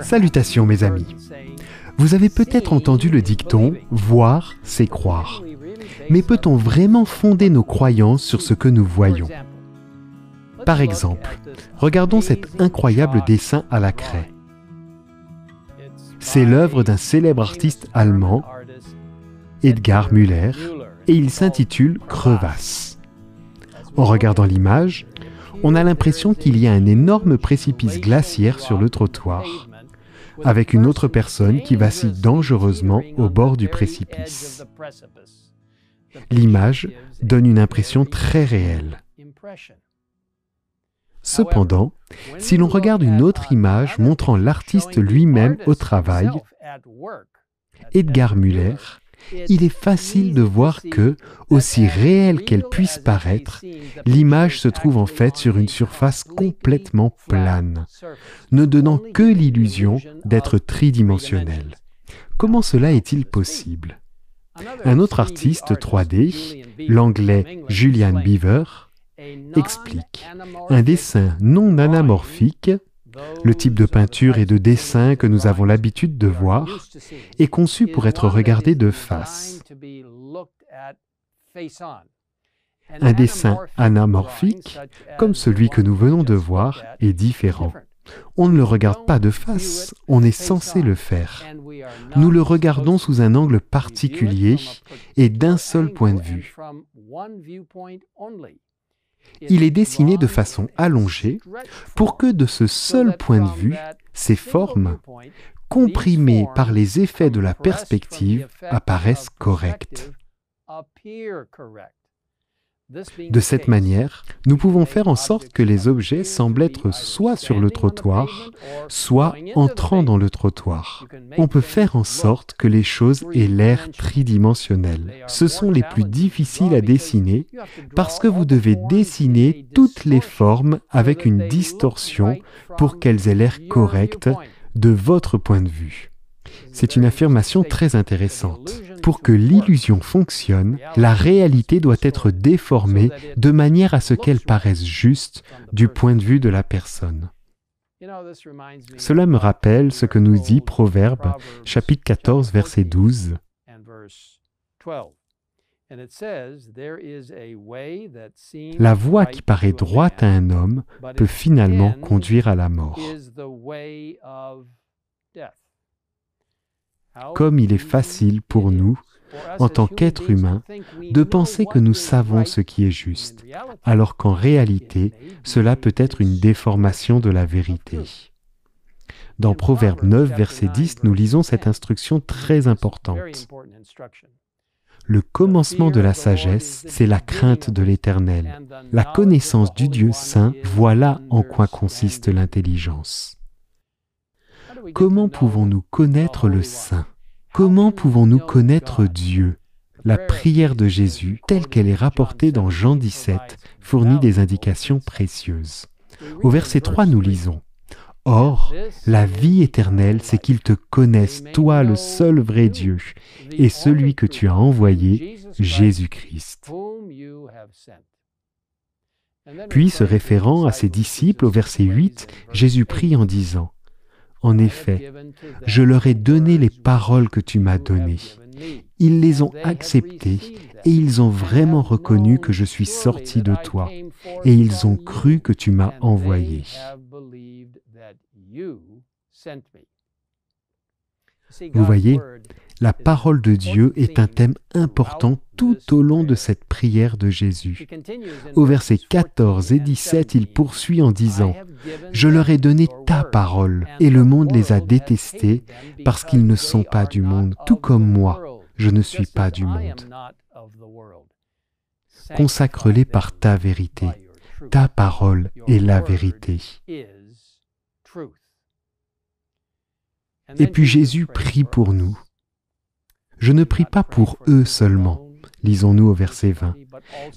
Salutations mes amis. Vous avez peut-être entendu le dicton ⁇ Voir, c'est croire ⁇ Mais peut-on vraiment fonder nos croyances sur ce que nous voyons? Par exemple, regardons cet incroyable dessin à la craie. C'est l'œuvre d'un célèbre artiste allemand, Edgar Müller, et il s'intitule Crevasse. En regardant l'image, on a l'impression qu'il y a un énorme précipice glaciaire sur le trottoir, avec une autre personne qui vacille dangereusement au bord du précipice. L'image donne une impression très réelle. Cependant, si l'on regarde une autre image montrant l'artiste lui-même au travail, Edgar Müller il est facile de voir que, aussi réelle qu'elle puisse paraître, l'image se trouve en fait sur une surface complètement plane, ne donnant que l'illusion d'être tridimensionnelle. Comment cela est-il possible? Un autre artiste 3D, l'anglais Julian Beaver, explique un dessin non anamorphique le type de peinture et de dessin que nous avons l'habitude de voir est conçu pour être regardé de face. Un dessin anamorphique, comme celui que nous venons de voir, est différent. On ne le regarde pas de face, on est censé le faire. Nous le regardons sous un angle particulier et d'un seul point de vue il est dessiné de façon allongée pour que de ce seul point de vue, ces formes, comprimées par les effets de la perspective, apparaissent correctes. De cette manière, nous pouvons faire en sorte que les objets semblent être soit sur le trottoir, soit entrant dans le trottoir. On peut faire en sorte que les choses aient l'air tridimensionnelles. Ce sont les plus difficiles à dessiner parce que vous devez dessiner toutes les formes avec une distorsion pour qu'elles aient l'air correctes de votre point de vue. C'est une affirmation très intéressante. Pour que l'illusion fonctionne, la réalité doit être déformée de manière à ce qu'elle paraisse juste du point de vue de la personne. Cela me rappelle ce que nous dit Proverbe chapitre 14 verset 12. La voie qui paraît droite à un homme peut finalement conduire à la mort. Comme il est facile pour nous, en tant qu'êtres humains, de penser que nous savons ce qui est juste, alors qu'en réalité, cela peut être une déformation de la vérité. Dans Proverbe 9, verset 10, nous lisons cette instruction très importante. Le commencement de la sagesse, c'est la crainte de l'Éternel. La connaissance du Dieu saint, voilà en quoi consiste l'intelligence. Comment pouvons-nous connaître le Saint? Comment pouvons-nous connaître Dieu? La prière de Jésus, telle qu'elle est rapportée dans Jean 17, fournit des indications précieuses. Au verset 3, nous lisons Or, la vie éternelle, c'est qu'ils te connaissent, toi le seul vrai Dieu, et celui que tu as envoyé, Jésus-Christ. Puis, se référant à ses disciples, au verset 8, Jésus prie en disant en effet, je leur ai donné les paroles que tu m'as données. Ils les ont acceptées et ils ont vraiment reconnu que je suis sorti de toi et ils ont cru que tu m'as envoyé. Vous voyez, la parole de Dieu est un thème important tout au long de cette prière de Jésus. Au verset 14 et 17, il poursuit en disant, Je leur ai donné ta parole, et le monde les a détestés parce qu'ils ne sont pas du monde, tout comme moi, je ne suis pas du monde. Consacre-les par ta vérité. Ta parole est la vérité. Et puis Jésus prie pour nous. Je ne prie pas pour eux seulement, lisons-nous au verset 20,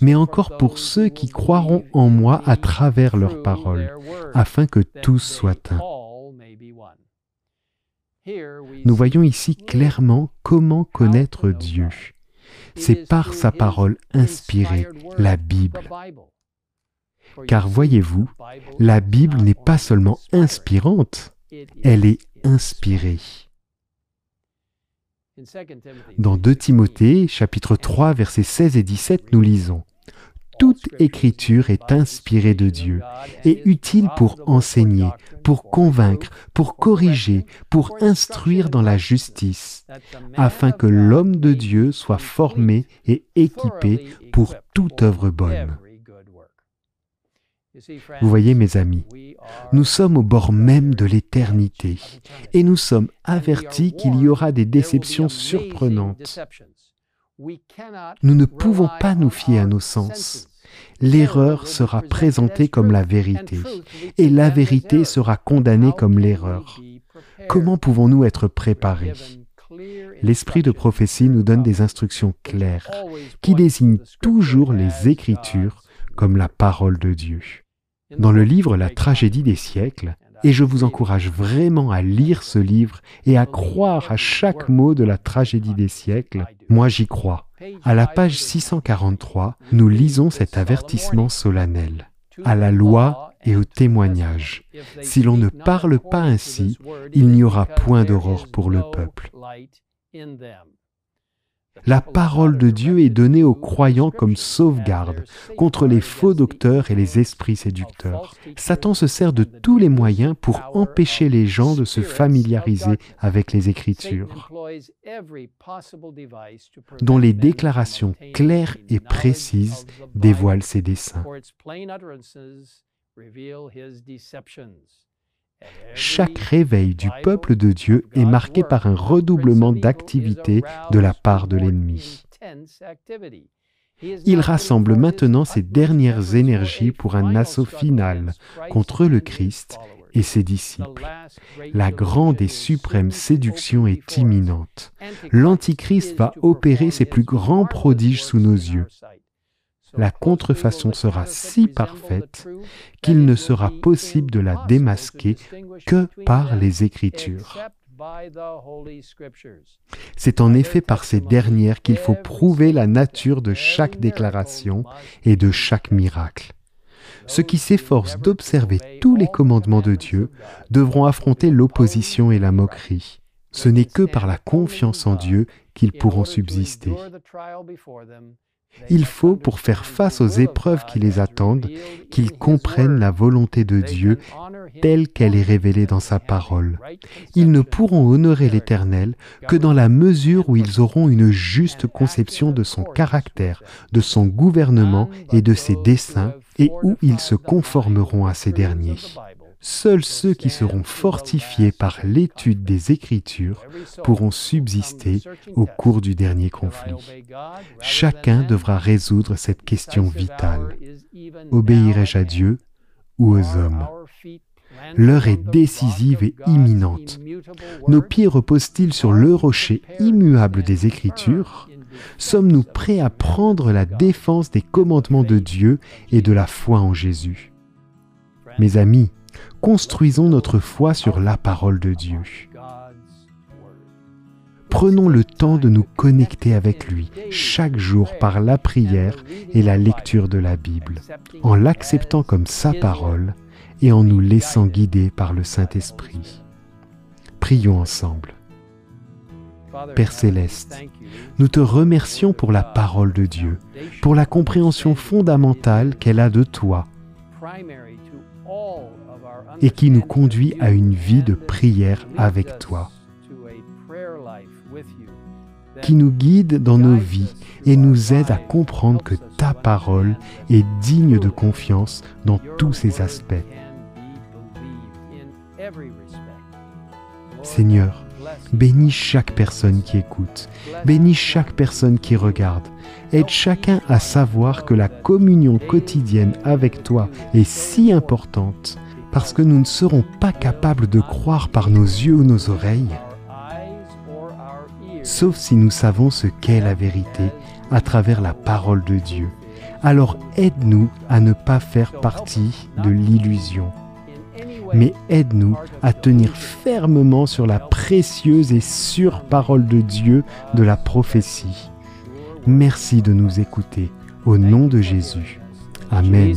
mais encore pour ceux qui croiront en moi à travers leurs paroles, afin que tous soient un. Nous voyons ici clairement comment connaître Dieu. C'est par sa parole inspirée, la Bible. Car voyez-vous, la Bible n'est pas seulement inspirante, Elle est inspirée. Dans 2 Timothée, chapitre 3, versets 16 et 17, nous lisons toute écriture est inspirée de Dieu et utile pour enseigner, pour convaincre, pour corriger, pour instruire dans la justice, afin que l'homme de Dieu soit formé et équipé pour toute œuvre bonne. Vous voyez, mes amis, nous sommes au bord même de l'éternité et nous sommes avertis qu'il y aura des déceptions surprenantes. Nous ne pouvons pas nous fier à nos sens. L'erreur sera présentée comme la vérité et la vérité sera condamnée comme l'erreur? Comment pouvons-nous être préparés? L'esprit de prophétie nous donne des instructions claires qui désignent toujours les Écritures comme la parole de Dieu. Dans le livre La tragédie des siècles, et je vous encourage vraiment à lire ce livre et à croire à chaque mot de la tragédie des siècles. Moi j'y crois. À la page 643, nous lisons cet avertissement solennel. À la loi et au témoignage. Si l'on ne parle pas ainsi, il n'y aura point d'aurore pour le peuple. La parole de Dieu est donnée aux croyants comme sauvegarde contre les faux docteurs et les esprits séducteurs. Satan se sert de tous les moyens pour empêcher les gens de se familiariser avec les Écritures, dont les déclarations claires et précises dévoilent ses desseins. Chaque réveil du peuple de Dieu est marqué par un redoublement d'activité de la part de l'ennemi. Il rassemble maintenant ses dernières énergies pour un assaut final contre le Christ et ses disciples. La grande et suprême séduction est imminente. L'Antichrist va opérer ses plus grands prodiges sous nos yeux la contrefaçon sera si parfaite qu'il ne sera possible de la démasquer que par les Écritures. C'est en effet par ces dernières qu'il faut prouver la nature de chaque déclaration et de chaque miracle. Ceux qui s'efforcent d'observer tous les commandements de Dieu devront affronter l'opposition et la moquerie. Ce n'est que par la confiance en Dieu qu'ils pourront subsister. Il faut, pour faire face aux épreuves qui les attendent, qu'ils comprennent la volonté de Dieu telle qu'elle est révélée dans sa parole. Ils ne pourront honorer l'Éternel que dans la mesure où ils auront une juste conception de son caractère, de son gouvernement et de ses desseins, et où ils se conformeront à ces derniers. Seuls ceux qui seront fortifiés par l'étude des Écritures pourront subsister au cours du dernier conflit. Chacun devra résoudre cette question vitale. Obéirai-je à Dieu ou aux hommes? L'heure est décisive et imminente. Nos pieds reposent-ils sur le rocher immuable des Écritures? Sommes-nous prêts à prendre la défense des commandements de Dieu et de la foi en Jésus? Mes amis, construisons notre foi sur la parole de Dieu. Prenons le temps de nous connecter avec lui chaque jour par la prière et la lecture de la Bible, en l'acceptant comme sa parole et en nous laissant guider par le Saint-Esprit. Prions ensemble. Père céleste, nous te remercions pour la parole de Dieu, pour la compréhension fondamentale qu'elle a de toi et qui nous conduit à une vie de prière avec toi, qui nous guide dans nos vies et nous aide à comprendre que ta parole est digne de confiance dans tous ses aspects. Seigneur, bénis chaque personne qui écoute, bénis chaque personne qui regarde. Aide chacun à savoir que la communion quotidienne avec toi est si importante parce que nous ne serons pas capables de croire par nos yeux ou nos oreilles, sauf si nous savons ce qu'est la vérité à travers la parole de Dieu. Alors aide-nous à ne pas faire partie de l'illusion, mais aide-nous à tenir fermement sur la précieuse et sûre parole de Dieu de la prophétie. Merci de nous écouter. Au nom de Jésus. Amen.